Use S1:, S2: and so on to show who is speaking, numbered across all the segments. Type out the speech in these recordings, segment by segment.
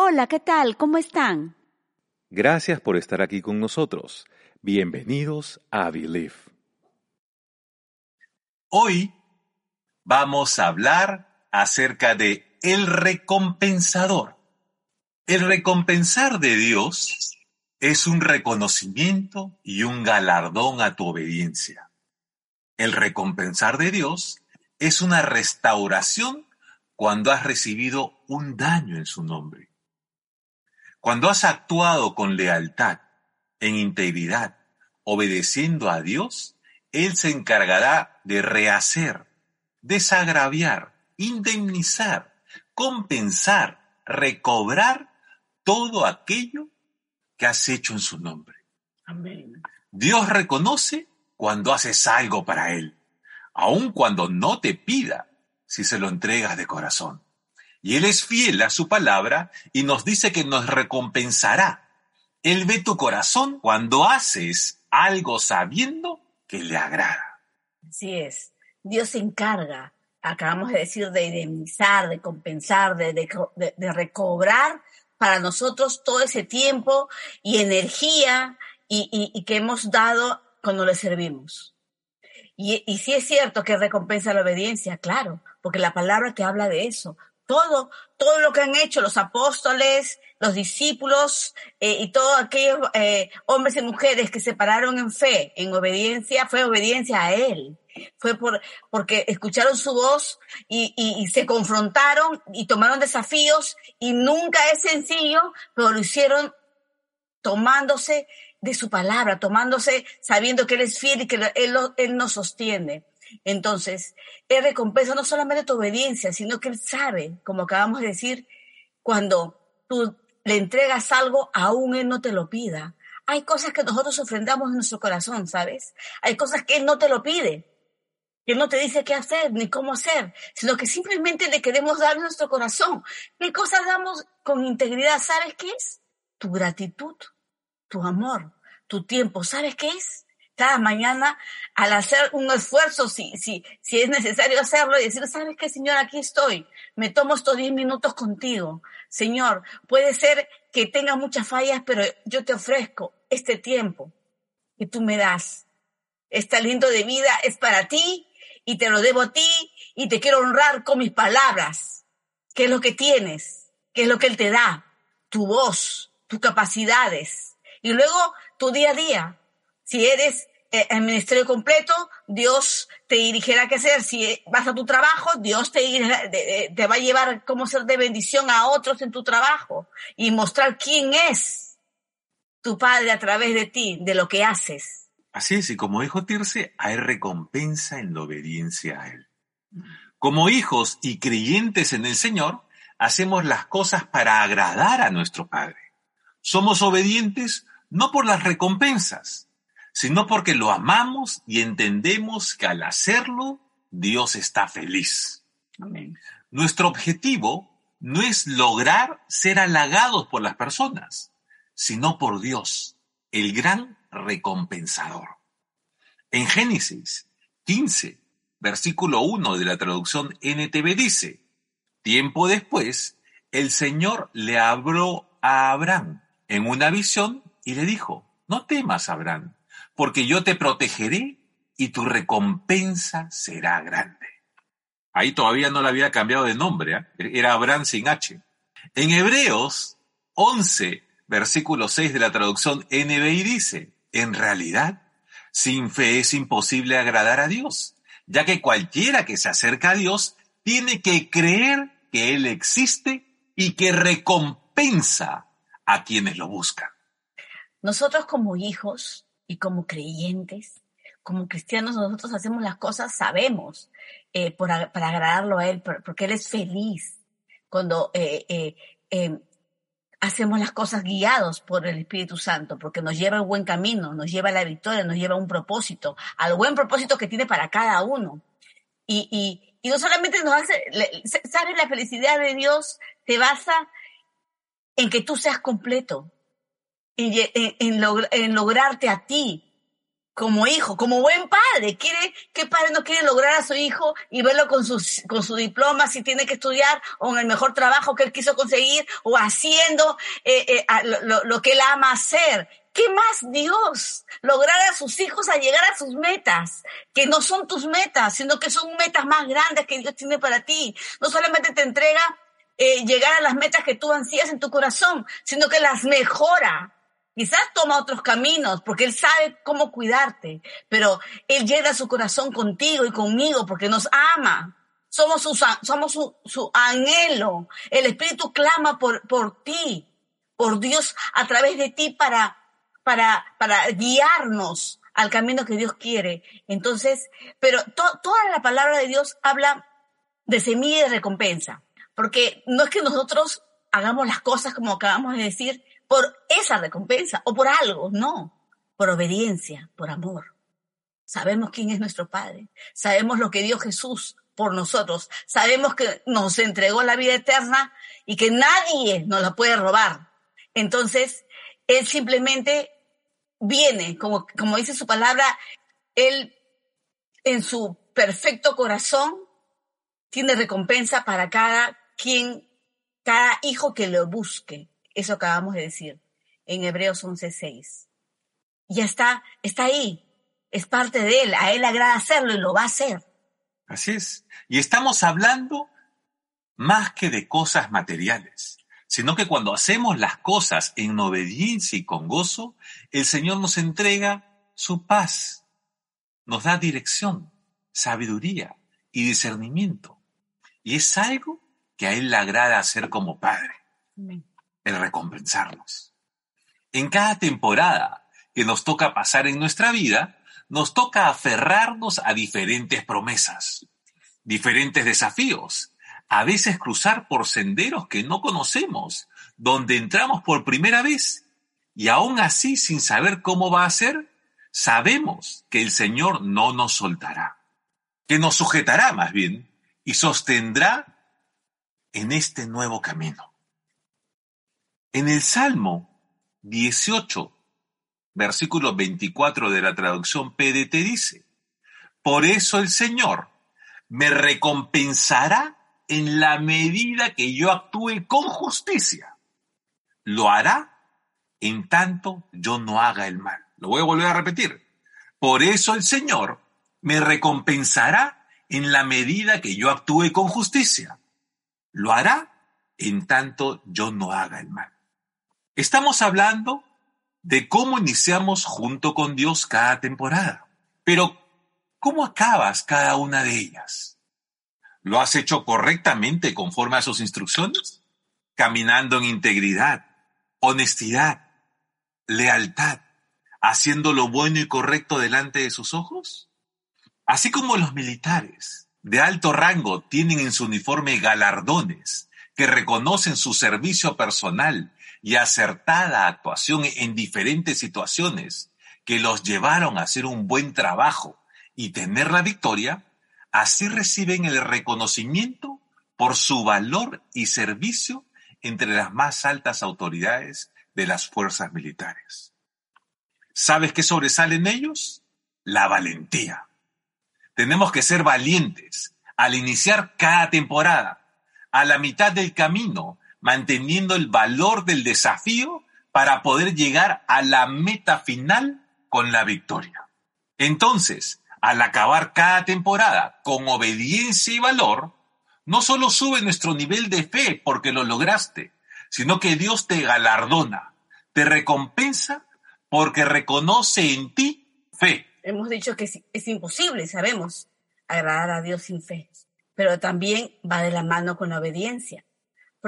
S1: Hola, ¿qué tal? ¿Cómo están?
S2: Gracias por estar aquí con nosotros. Bienvenidos a Believe.
S3: Hoy vamos a hablar acerca de el recompensador. El recompensar de Dios es un reconocimiento y un galardón a tu obediencia. El recompensar de Dios es una restauración cuando has recibido un daño en su nombre. Cuando has actuado con lealtad, en integridad, obedeciendo a Dios, Él se encargará de rehacer, desagraviar, indemnizar, compensar, recobrar todo aquello que has hecho en su nombre.
S1: Amén.
S3: Dios reconoce cuando haces algo para Él, aun cuando no te pida si se lo entregas de corazón. Y Él es fiel a su palabra y nos dice que nos recompensará. Él ve tu corazón cuando haces algo sabiendo que le agrada.
S1: Así es. Dios se encarga, acabamos de decir, de indemnizar, de compensar, de, de, de recobrar para nosotros todo ese tiempo y energía y, y, y que hemos dado cuando le servimos. Y, y sí es cierto que recompensa la obediencia, claro, porque la palabra te habla de eso. Todo, todo lo que han hecho los apóstoles, los discípulos eh, y todos aquellos eh, hombres y mujeres que se pararon en fe, en obediencia, fue obediencia a Él. Fue por, porque escucharon su voz y, y, se confrontaron y tomaron desafíos y nunca es sencillo, pero lo hicieron tomándose de su palabra, tomándose, sabiendo que Él es fiel y que Él, él nos sostiene. Entonces, Él recompensa no solamente tu obediencia, sino que Él sabe, como acabamos de decir, cuando tú le entregas algo, aún Él no te lo pida. Hay cosas que nosotros ofrendamos en nuestro corazón, ¿sabes? Hay cosas que Él no te lo pide, que no te dice qué hacer ni cómo hacer, sino que simplemente le queremos dar nuestro corazón. ¿Qué cosas damos con integridad? ¿Sabes qué es? Tu gratitud, tu amor, tu tiempo. ¿Sabes qué es? Cada mañana al hacer un esfuerzo, si, si, si es necesario hacerlo, y decir, ¿sabes qué, Señor? Aquí estoy. Me tomo estos 10 minutos contigo. Señor, puede ser que tenga muchas fallas, pero yo te ofrezco este tiempo que tú me das. Este aliento de vida es para ti y te lo debo a ti y te quiero honrar con mis palabras. ¿Qué es lo que tienes? ¿Qué es lo que Él te da? Tu voz, tus capacidades. Y luego tu día a día, si eres el ministerio completo, Dios te dirigirá qué hacer. Si vas a tu trabajo, Dios te, te va a llevar cómo ser de bendición a otros en tu trabajo y mostrar quién es tu Padre a través de ti, de lo que haces.
S3: Así es, y como dijo Tirce, hay recompensa en la obediencia a Él. Como hijos y creyentes en el Señor, hacemos las cosas para agradar a nuestro Padre. Somos obedientes no por las recompensas, sino porque lo amamos y entendemos que al hacerlo, Dios está feliz.
S1: Amén.
S3: Nuestro objetivo no es lograr ser halagados por las personas, sino por Dios, el gran recompensador. En Génesis 15, versículo 1 de la traducción NTV dice, tiempo después, el Señor le habló a Abraham en una visión y le dijo, no temas, Abraham, porque yo te protegeré y tu recompensa será grande. Ahí todavía no le había cambiado de nombre, ¿eh? era Abraham sin H. En Hebreos 11, versículo 6 de la traducción NBI dice, en realidad, sin fe es imposible agradar a Dios, ya que cualquiera que se acerca a Dios tiene que creer que Él existe y que recompensa a quienes lo buscan.
S1: Nosotros como hijos y como creyentes, como cristianos, nosotros hacemos las cosas, sabemos, eh, por, para agradarlo a Él, porque Él es feliz cuando eh, eh, em, hacemos las cosas guiados por el Espíritu Santo, porque nos lleva al buen camino, nos lleva a la victoria, nos lleva a un propósito, al buen propósito que tiene para cada uno. Y, y, y no solamente nos hace, ¿sabes? La felicidad de Dios te basa en que tú seas completo, en, en, en, log en lograrte a ti como hijo, como buen padre. Quiere, ¿qué padre no quiere lograr a su hijo y verlo con, sus, con su diploma si tiene que estudiar o en el mejor trabajo que él quiso conseguir o haciendo eh, eh, lo, lo, que él ama hacer? ¿Qué más Dios? Lograr a sus hijos a llegar a sus metas, que no son tus metas, sino que son metas más grandes que Dios tiene para ti. No solamente te entrega eh, llegar a las metas que tú ansías en tu corazón, sino que las mejora Quizás toma otros caminos porque Él sabe cómo cuidarte, pero Él llena su corazón contigo y conmigo porque nos ama. Somos su, somos su, su anhelo. El Espíritu clama por, por ti, por Dios a través de ti para, para, para guiarnos al camino que Dios quiere. Entonces, pero toda la palabra de Dios habla de semilla y de recompensa, porque no es que nosotros hagamos las cosas como acabamos de decir, por esa recompensa o por algo, no, por obediencia, por amor. Sabemos quién es nuestro Padre, sabemos lo que dio Jesús por nosotros, sabemos que nos entregó la vida eterna y que nadie nos la puede robar. Entonces, Él simplemente viene, como, como dice su palabra, Él en su perfecto corazón tiene recompensa para cada quien, cada hijo que lo busque. Eso acabamos de decir en Hebreos 11:6. Ya está, está ahí. Es parte de él. A él le agrada hacerlo y lo va a hacer.
S3: Así es. Y estamos hablando más que de cosas materiales, sino que cuando hacemos las cosas en obediencia y con gozo, el Señor nos entrega su paz, nos da dirección, sabiduría y discernimiento. Y es algo que a Él le agrada hacer como Padre. Amén el recompensarnos. En cada temporada que nos toca pasar en nuestra vida, nos toca aferrarnos a diferentes promesas, diferentes desafíos, a veces cruzar por senderos que no conocemos, donde entramos por primera vez y aún así sin saber cómo va a ser, sabemos que el Señor no nos soltará, que nos sujetará más bien y sostendrá en este nuevo camino. En el Salmo 18, versículo 24 de la traducción PDT dice, por eso el Señor me recompensará en la medida que yo actúe con justicia. Lo hará en tanto yo no haga el mal. Lo voy a volver a repetir. Por eso el Señor me recompensará en la medida que yo actúe con justicia. Lo hará en tanto yo no haga el mal. Estamos hablando de cómo iniciamos junto con Dios cada temporada, pero ¿cómo acabas cada una de ellas? ¿Lo has hecho correctamente conforme a sus instrucciones? Caminando en integridad, honestidad, lealtad, haciendo lo bueno y correcto delante de sus ojos? Así como los militares de alto rango tienen en su uniforme galardones que reconocen su servicio personal y acertada actuación en diferentes situaciones que los llevaron a hacer un buen trabajo y tener la victoria, así reciben el reconocimiento por su valor y servicio entre las más altas autoridades de las fuerzas militares. ¿Sabes qué sobresale en ellos? La valentía. Tenemos que ser valientes al iniciar cada temporada, a la mitad del camino, manteniendo el valor del desafío para poder llegar a la meta final con la victoria. Entonces, al acabar cada temporada con obediencia y valor, no solo sube nuestro nivel de fe porque lo lograste, sino que Dios te galardona, te recompensa porque reconoce en ti fe.
S1: Hemos dicho que es, imposible, sabemos, agradar a Dios sin fe, pero también va de la mano con la obediencia.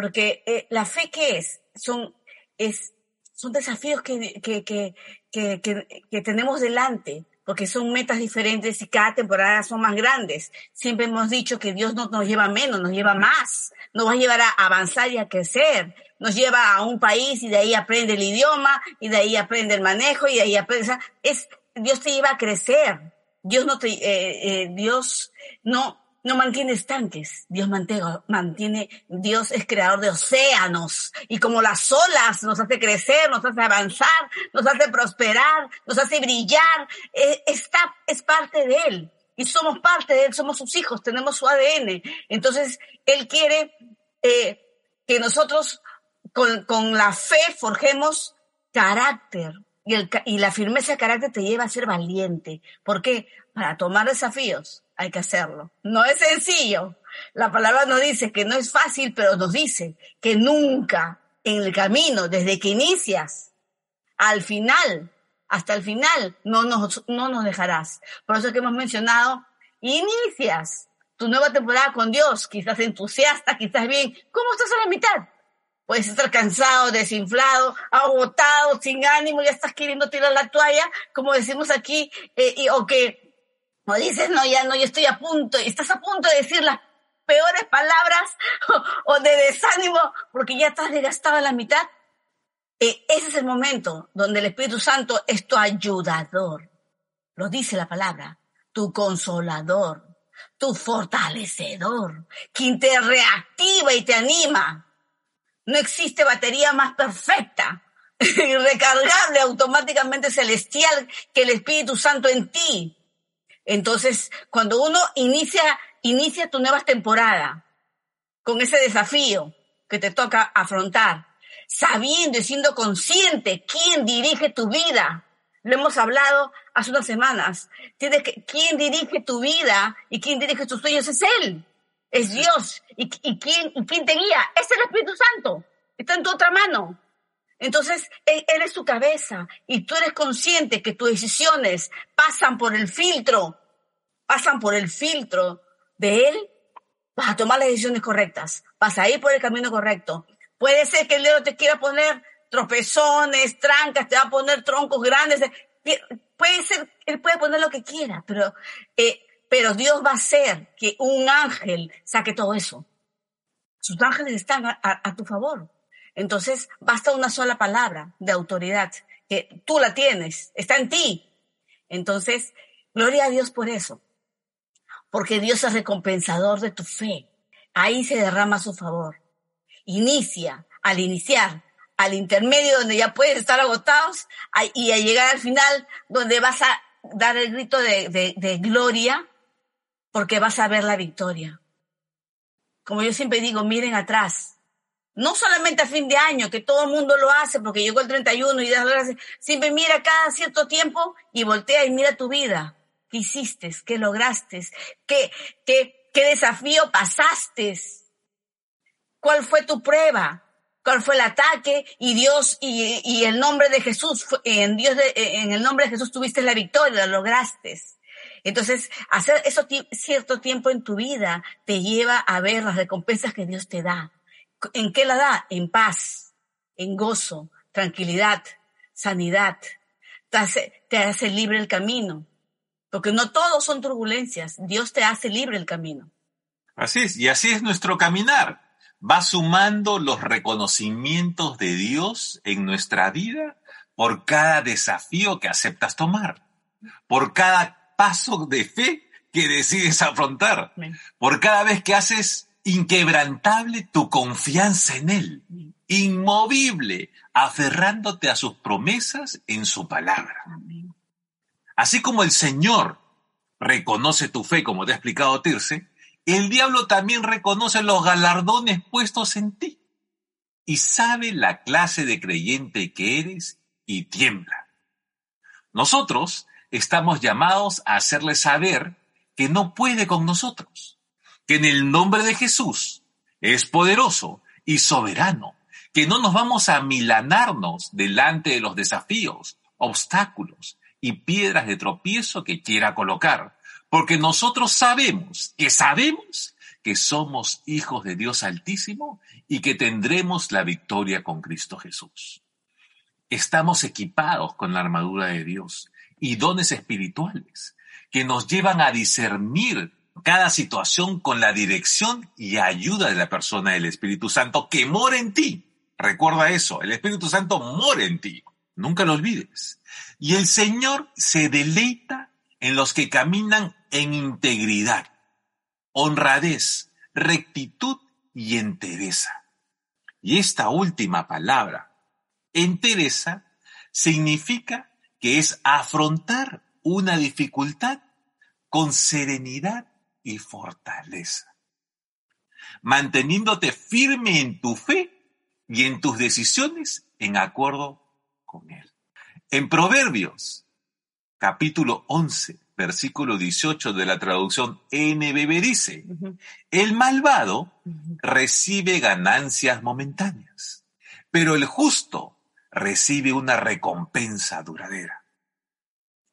S1: Porque eh, la fe, ¿qué es? Son, es, son desafíos que, que, que, que, tenemos delante, porque son metas diferentes y cada temporada son más grandes. Siempre hemos dicho que Dios no nos lleva menos, nos lleva más, nos va a llevar a avanzar y a crecer. Nos lleva a un país y de ahí aprende el idioma y de ahí aprende el manejo y de ahí aprende. es, Dios te lleva a crecer. Dios no te, eh, eh, Dios no, no mantiene estanques, Dios mantiene, Dios es creador de océanos y como las olas nos hace crecer, nos hace avanzar, nos hace prosperar, nos hace brillar, eh, está, es parte de Él y somos parte de Él, somos sus hijos, tenemos su ADN. Entonces, Él quiere eh, que nosotros con, con la fe forjemos carácter, y, el, y, la firmeza de carácter te lleva a ser valiente. ¿Por qué? Para tomar desafíos hay que hacerlo. No es sencillo. La palabra nos dice que no es fácil, pero nos dice que nunca en el camino, desde que inicias al final, hasta el final, no nos, no nos dejarás. Por eso que hemos mencionado, inicias tu nueva temporada con Dios, quizás entusiasta, quizás bien. ¿Cómo estás a la mitad? Puedes estar cansado, desinflado, agotado, sin ánimo, ya estás queriendo tirar la toalla, como decimos aquí, eh, y, o que dices, no, ya no, yo estoy a punto, estás a punto de decir las peores palabras o, de desánimo porque ya estás desgastado a la mitad. Eh, ese es el momento donde el Espíritu Santo es tu ayudador. Lo dice la palabra, tu consolador, tu fortalecedor, quien te reactiva y te anima. No existe batería más perfecta y recargable automáticamente celestial que el Espíritu Santo en ti. Entonces, cuando uno inicia, inicia tu nueva temporada con ese desafío que te toca afrontar, sabiendo y siendo consciente quién dirige tu vida. Lo hemos hablado hace unas semanas. Tienes que, quién dirige tu vida y quién dirige tus sueños es Él. Es Dios. ¿Y, y, quién, y quién te guía? Es el Espíritu Santo. Está en tu otra mano. Entonces, él, es tu cabeza y tú eres consciente que tus decisiones pasan por el filtro pasan por el filtro de Él, vas a tomar las decisiones correctas, vas a ir por el camino correcto. Puede ser que el dedo te quiera poner tropezones, trancas, te va a poner troncos grandes. Puede ser, Él puede poner lo que quiera, pero, eh, pero Dios va a hacer que un ángel saque todo eso. Sus ángeles están a tu favor. Entonces, basta una sola palabra de autoridad, que tú la tienes, está en ti. Entonces, gloria a Dios por eso porque Dios es recompensador de tu fe. Ahí se derrama su favor. Inicia, al iniciar, al intermedio donde ya puedes estar agotados y a llegar al final donde vas a dar el grito de, gloria porque vas a ver la victoria. Como yo siempre digo, miren atrás. No solamente a fin de año, que todo el mundo lo hace porque llegó el 31 y das gracias. Siempre mira cada cierto tiempo y voltea y mira tu vida. ¿Qué hiciste? ¿Qué lograste? ¿Qué, qué, qué desafío pasaste? ¿Cuál fue tu prueba? ¿Cuál fue el ataque? Y Dios y, y el nombre de Jesús, en Dios, de, en el nombre de Jesús tuviste la victoria, lo lograste. Entonces, hacer eso cierto tiempo en tu vida te lleva a ver las recompensas que Dios te da. ¿En qué la da? En paz, en gozo, tranquilidad, sanidad. Te hace, te hace libre el camino. Porque no todos son turbulencias. Dios te hace libre el camino.
S3: Así es, y así es nuestro caminar. Va sumando los reconocimientos de Dios en nuestra vida por cada desafío que aceptas tomar, por cada paso de fe que decides afrontar, por cada vez que haces inquebrantable tu confianza en Él, inmovible, aferrándote a sus promesas en su palabra. Así como el Señor reconoce tu fe, como te ha explicado Tirce, el diablo también reconoce los galardones puestos en ti y sabe la clase de creyente que eres y tiembla. Nosotros estamos llamados a hacerle saber que no puede con nosotros, que en el nombre de Jesús es poderoso y soberano, que no nos vamos a milanarnos delante de los desafíos, obstáculos, y piedras de tropiezo que quiera colocar, porque nosotros sabemos que sabemos que somos hijos de Dios Altísimo y que tendremos la victoria con Cristo Jesús. Estamos equipados con la armadura de Dios y dones espirituales que nos llevan a discernir cada situación con la dirección y ayuda de la persona del Espíritu Santo que mora en ti. Recuerda eso, el Espíritu Santo mora en ti. Nunca lo olvides. Y el Señor se deleita en los que caminan en integridad. honradez, rectitud y entereza. Y esta última palabra, entereza, significa que es afrontar una dificultad con serenidad y fortaleza, manteniéndote firme en tu fe y en tus decisiones en acuerdo con Él. En Proverbios, capítulo 11, versículo 18 de la traducción NBB dice, el malvado recibe ganancias momentáneas, pero el justo recibe una recompensa duradera.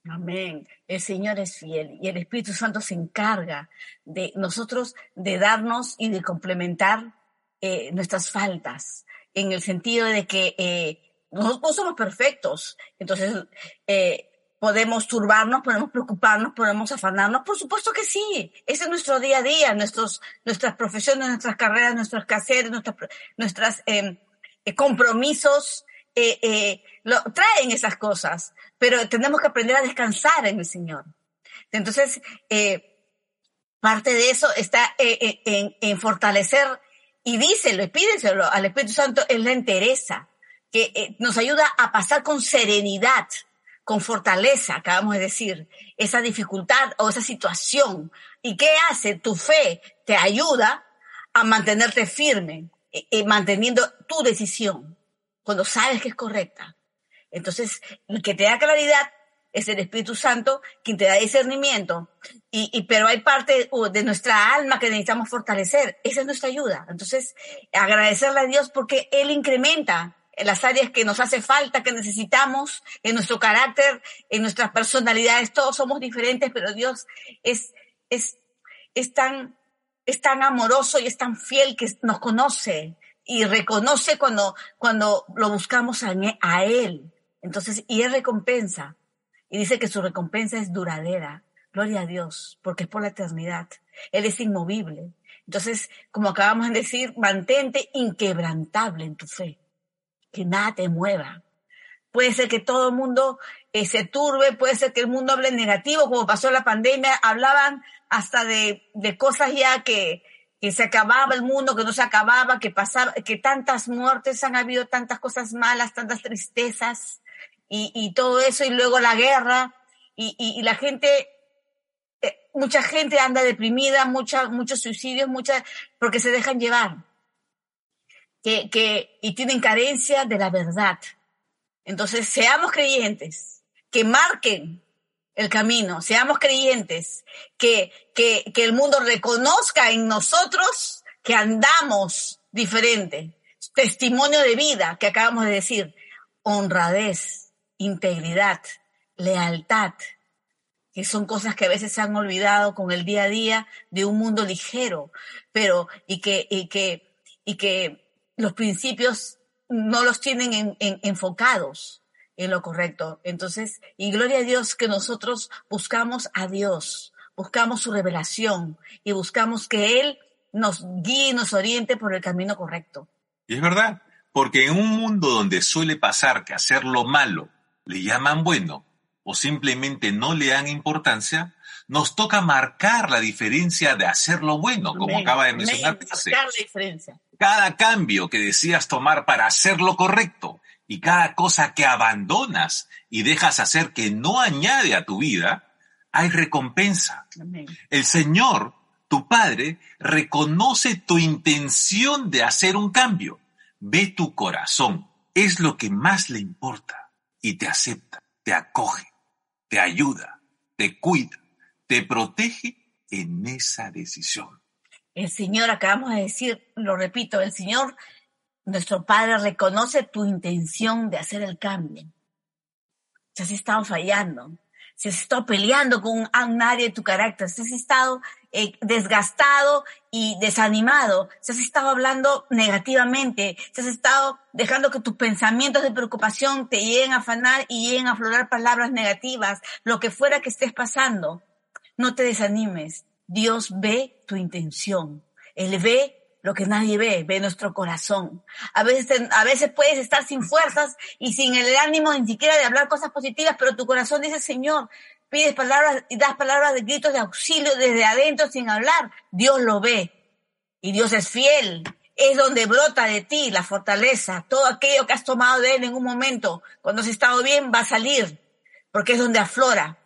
S1: Amén. El Señor es fiel y el Espíritu Santo se encarga de nosotros de darnos y de complementar eh, nuestras faltas, en el sentido de que eh, no somos perfectos. Entonces, eh, podemos turbarnos, podemos preocuparnos, podemos afanarnos. Por supuesto que sí. Ese es nuestro día a día, nuestros, nuestras profesiones, nuestras carreras, nuestros quehaceres, nuestras, nuestras em, eh, compromisos. Eh, eh, traen esas cosas, pero tenemos que aprender a descansar en el Señor. Entonces, parte de eso está en, fortalecer y díselo y pídeselo al Espíritu Santo en la entereza, que nos ayuda a pasar con serenidad con fortaleza, acabamos de decir, esa dificultad o esa situación. ¿Y qué hace? Tu fe te ayuda a mantenerte firme, eh, eh, manteniendo tu decisión, cuando sabes que es correcta. Entonces, el que te da claridad es el Espíritu Santo quien te da discernimiento. Y, y, pero hay parte de nuestra alma que necesitamos fortalecer. Esa es nuestra ayuda. Entonces, agradecerle a Dios porque Él incrementa en las áreas que nos hace falta, que necesitamos, en nuestro carácter, en nuestras personalidades, todos somos diferentes, pero Dios es, es, es tan, es tan amoroso y es tan fiel que nos conoce y reconoce cuando, cuando lo buscamos a, a Él. Entonces, y Él recompensa. Y dice que su recompensa es duradera. Gloria a Dios, porque es por la eternidad. Él es inmovible. Entonces, como acabamos de decir, mantente inquebrantable en tu fe que nada te mueva. Puede ser que todo el mundo eh, se turbe, puede ser que el mundo hable negativo, como pasó la pandemia, hablaban hasta de, de cosas ya que, que se acababa el mundo, que no se acababa, que pasaba, que tantas muertes han habido, tantas cosas malas, tantas tristezas y, y todo eso, y luego la guerra, y, y, la gente, eh, mucha gente anda deprimida, mucha, muchos suicidios, muchas, porque se dejan llevar que, y tienen carencia de la verdad. Entonces, seamos creyentes, que marquen el camino, seamos creyentes, que, que, que el mundo reconozca en nosotros que andamos diferente. Testimonio de vida que acabamos de decir, honradez, integridad, lealtad, que son cosas que a veces se han olvidado con el día a día de un mundo ligero, pero y que, y que, y que los principios no los tienen en, en, enfocados en lo correcto. Entonces, y gloria a Dios que nosotros buscamos a Dios, buscamos su revelación y buscamos que Él nos guíe y nos oriente por el camino correcto.
S3: Y es verdad, porque en un mundo donde suele pasar que hacer lo malo le llaman bueno o simplemente no le dan importancia, nos toca marcar la diferencia de hacer lo bueno, como acaba de mencionar.
S1: Marcar la diferencia
S3: cada cambio que decías tomar para hacer lo correcto y cada cosa que abandonas y dejas hacer que no añade a tu vida, hay recompensa.
S1: Amén.
S3: El Señor, tu Padre, reconoce tu intención de hacer un cambio. Ve tu corazón. Es lo que más le importa. Y te acepta, te acoge, te ayuda, te cuida, te protege en esa decisión.
S1: El Señor, acabamos de decir, lo repito, el Señor, nuestro Padre, reconoce tu intención de hacer el cambio. Si has estado fallando, si has estado peleando con un área de tu carácter, si has estado eh, desgastado y desanimado, si has estado hablando negativamente, si has estado dejando que tus pensamientos de preocupación te lleguen a afanar y lleguen a aflorar palabras negativas, lo que fuera que estés pasando, no te desanimes. Dios ve tu intención. Él ve lo que nadie ve, ve nuestro corazón. A veces, a veces puedes estar sin fuerzas y sin el ánimo ni siquiera de hablar cosas positivas, pero tu corazón dice, Señor, pides palabras y das palabras de gritos de auxilio desde adentro sin hablar, Dios lo ve. Y Dios es fiel. Es donde brota de ti la fortaleza. Todo aquello que has tomado de Él en un momento, cuando has estado bien, va a salir. Porque es donde aflora.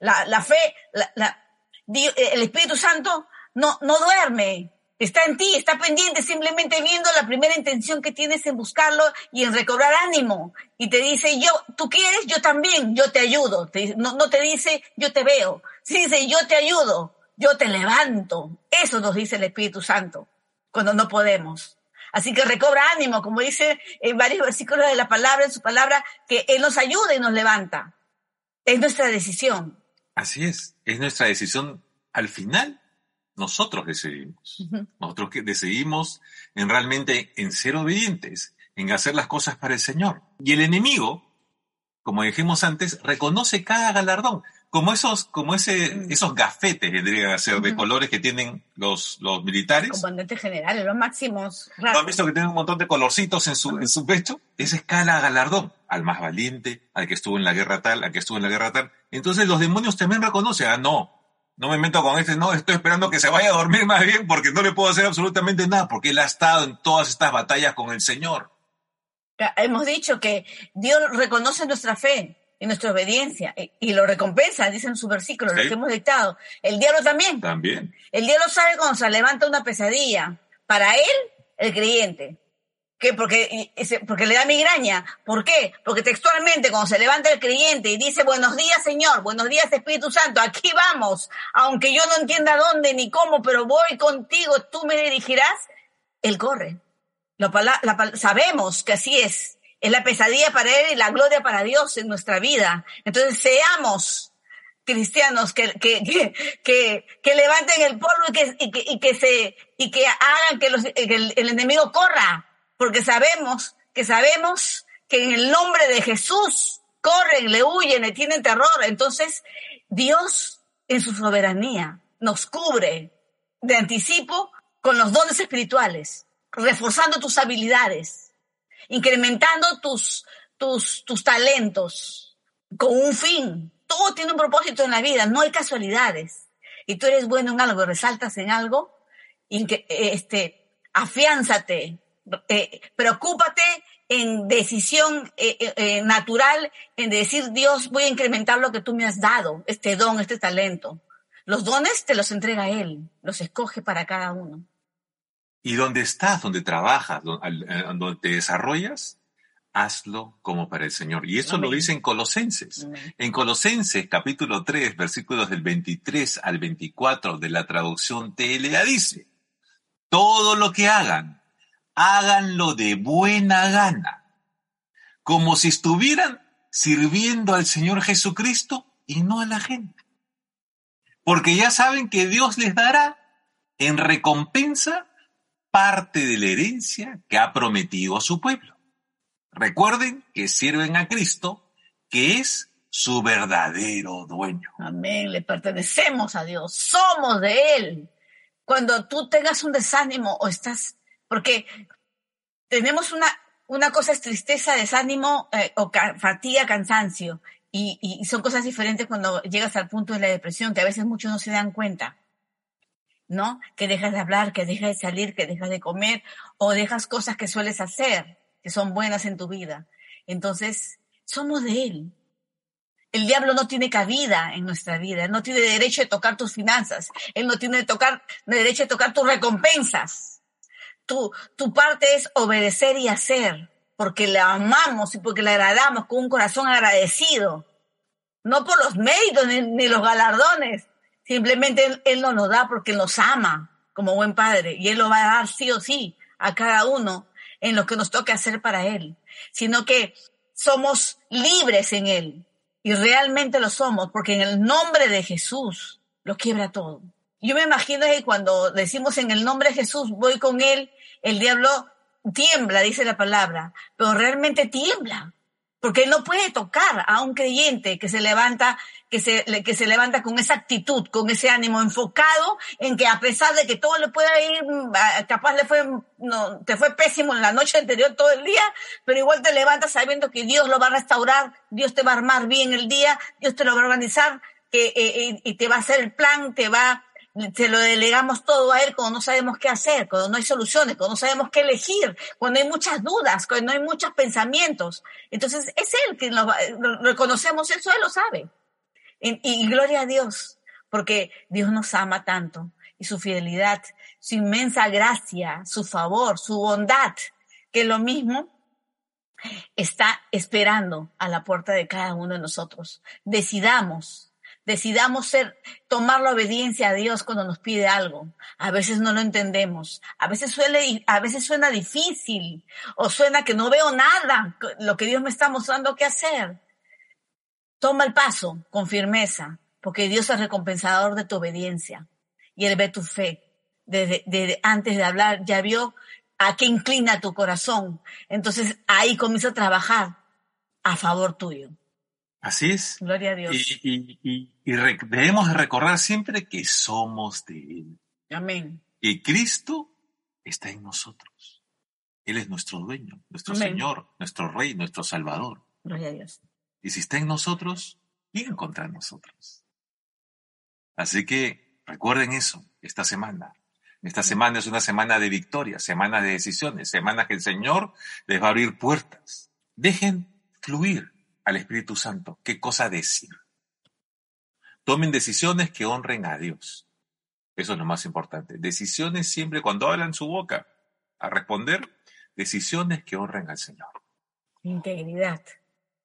S1: La, la fe, la, la, el Espíritu Santo no, no duerme está en ti, está pendiente, simplemente viendo la primera intención que tienes en buscarlo y en recobrar ánimo. Y te dice, yo, tú quieres, yo también, yo te ayudo. no, no te dice, yo te veo. Sí dice, yo te ayudo, yo te levanto. Eso nos dice el Espíritu Santo cuando no podemos. Así que recobra ánimo, como dice en varios versículos de la palabra, en su palabra, que Él nos ayuda y nos levanta. Es nuestra decisión.
S3: Así es, es nuestra decisión al final nosotros decidimos. Nosotros que decidimos en realmente en ser obedientes, en hacer las cosas para el Señor. Y el enemigo, como dijimos antes, reconoce cada galardón, como esos, como ese, mm. esos gafetes que deberían ser de colores que tienen los, los militares.
S1: Comandante general, los máximos.
S3: ¿No han visto que tienen un montón de colorcitos en su, en su pecho? Esa es cada galardón. Al más valiente, al que estuvo en la guerra tal, al que estuvo en la guerra tal. Entonces los demonios también reconocen, ah, no, no me meto con este, no, estoy esperando que se vaya a dormir más bien porque no le puedo hacer absolutamente nada, porque él ha estado en todas estas batallas con el Señor.
S1: Hemos dicho que Dios reconoce nuestra fe y nuestra obediencia y, lo recompensa, dice en su versículo, lo que hemos dictado. El diablo también.
S3: También.
S1: El diablo sabe cuando se levanta una pesadilla. Para él, el creyente. ¿Qué? Porque, porque le da migraña. ¿Por qué? Porque textualmente cuando se levanta el creyente y dice, buenos días Señor, buenos días Espíritu Santo, aquí vamos, aunque yo no entienda dónde ni cómo, pero voy contigo, tú me dirigirás, él corre. La, sabemos que así es. Es la pesadilla para él y la gloria para Dios en nuestra vida. Entonces seamos cristianos que, que, que, que, levanten el polvo y que, y que, y que se, y que hagan que, los, que el enemigo corra porque sabemos que sabemos que en el nombre de Jesús corren, le huyen, le tienen terror. Entonces, Dios en su soberanía nos cubre de anticipo con los dones espirituales, reforzando tus habilidades, incrementando tus, tus, tus talentos con un fin. Todo tiene un propósito en la vida, no hay casualidades. Y tú eres bueno en algo, resaltas en algo, que, este, afiánzate, eh, preocúpate en decisión eh, eh, natural, en decir, Dios, voy a incrementar lo que tú me has dado, este don, este talento. Los dones te los entrega Él, los escoge para cada uno.
S3: Y donde estás, donde trabajas, donde te desarrollas, hazlo como para el Señor. Y eso lo dice en Colosenses. En Colosenses capítulo 3, versículos del 23 al 24 de la traducción TLA dice, todo lo que hagan, háganlo de buena gana, como si estuvieran sirviendo al Señor Jesucristo y no a la gente. Porque ya saben que Dios les dará en recompensa parte de la herencia que ha prometido a su pueblo. Recuerden que sirven a Cristo, que es su verdadero dueño.
S1: Amén, le pertenecemos a Dios, somos de Él. Cuando tú tengas un desánimo o estás porque tenemos una, una cosa es tristeza, desánimo eh, o fatiga, cansancio. Y, son cosas diferentes cuando llegas al punto de la depresión, que a veces muchos no se dan cuenta. ¿No? Que dejas de hablar, que dejas de salir, que dejas de comer o dejas cosas que sueles hacer, que son buenas en tu vida. Entonces, somos de Él. El diablo no tiene cabida en nuestra vida. Él no tiene derecho de tocar tus finanzas. Él no tiene tocar, derecho de tocar tus recompensas tu, tu parte es obedecer y hacer, porque le amamos y porque le agradamos con un corazón agradecido. No por los méritos ni, los galardones. Simplemente él, no nos da porque nos ama como buen padre. Y Él lo va a dar sí o sí a cada uno en lo que nos toque hacer para Él. Sino que somos libres en Él. Y realmente lo somos porque en el nombre de Jesús lo quiebra todo. Yo me imagino que cuando decimos en el nombre de Jesús, voy con Él, el diablo tiembla, dice la palabra, pero realmente tiembla, porque no puede tocar a un creyente que se levanta, que se, que se levanta con esa actitud, con ese ánimo enfocado en que a pesar de que todo le pueda ir, ah, capaz le fue, no, te fue pésimo en la noche anterior todo el día, pero igual te levantas sabiendo que Dios lo va a restaurar, Dios te va a armar bien el día, Dios te lo va a organizar, que eh, eh, y te va a hacer el plan, te va, se lo delegamos todo a él cuando no sabemos qué hacer, cuando no hay soluciones, cuando no sabemos qué elegir, cuando hay muchas dudas, cuando hay muchos pensamientos. Entonces es él que lo, reconocemos eso, él lo sabe. Y gloria a Dios, porque Dios nos ama tanto y su fidelidad, su inmensa gracia, su favor, su bondad, que lo mismo está esperando a la puerta de cada uno de nosotros. Decidamos, decidamos ser, tomar la obediencia a Dios cuando nos pide algo. A veces no lo entendemos, a veces suele, a veces suena difícil o suena que no veo nada, lo que Dios me está mostrando qué hacer. Toma el paso con firmeza, porque Dios es recompensador de tu obediencia y Él ve tu fe. Desde antes de hablar, ya vio a qué inclina tu corazón. Entonces ahí comienza a trabajar a favor tuyo.
S3: Así es.
S1: Gloria a Dios.
S3: Y, y, y, debemos recordar siempre que somos de Él.
S1: Amén.
S3: Y Cristo está en nosotros. Él es nuestro dueño, nuestro Señor, nuestro Rey, nuestro Salvador.
S1: Gloria a Dios.
S3: Y si está en nosotros, viene contra nosotros. Así que recuerden eso esta semana. Esta semana es una semana de victoria, semana de decisiones, semana que el Señor les va a abrir puertas. Dejen fluir al Espíritu Santo. ¿Qué cosa decir? Tomen decisiones que honren a Dios. Eso es lo más importante. Decisiones siempre cuando hablan su boca a responder, decisiones que honren al Señor.
S1: Integridad.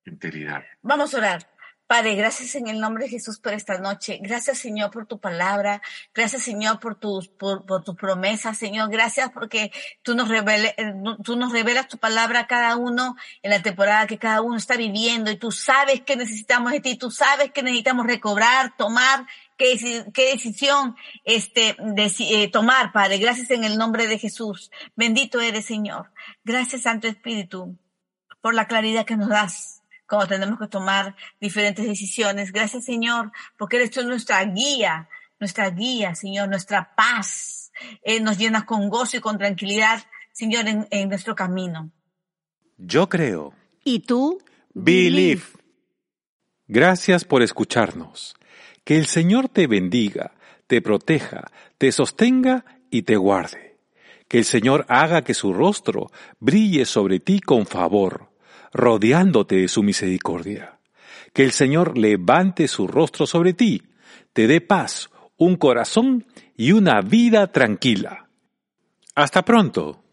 S3: Integridad.
S1: Vamos a orar. Padre, gracias en el nombre de Jesús por esta noche. Gracias, Señor, por tu palabra. Gracias, Señor, por tus, por, por tus promesas, Señor. Gracias porque tú nos, revele, eh, tú nos revelas tu palabra a cada uno en la temporada que cada uno está viviendo y tú sabes que necesitamos de ti. Tú sabes que necesitamos recobrar, tomar, qué, qué decisión este, eh, tomar, Padre. Gracias en el nombre de Jesús. Bendito eres, Señor. Gracias, Santo Espíritu, por la claridad que nos das cuando tenemos que tomar diferentes decisiones. Gracias, Señor, porque eres tú nuestra guía, nuestra guía, Señor, nuestra paz. Eh, nos llenas con gozo y con tranquilidad, Señor, en, en nuestro camino.
S2: Yo creo.
S4: ¿Y tú?
S2: Believe. Gracias por escucharnos. Que el Señor te bendiga, te proteja, te sostenga y te guarde. Que el Señor haga que su rostro brille sobre ti con favor rodeándote de su misericordia. Que el Señor levante su rostro sobre ti, te dé paz, un corazón y una vida tranquila. Hasta pronto.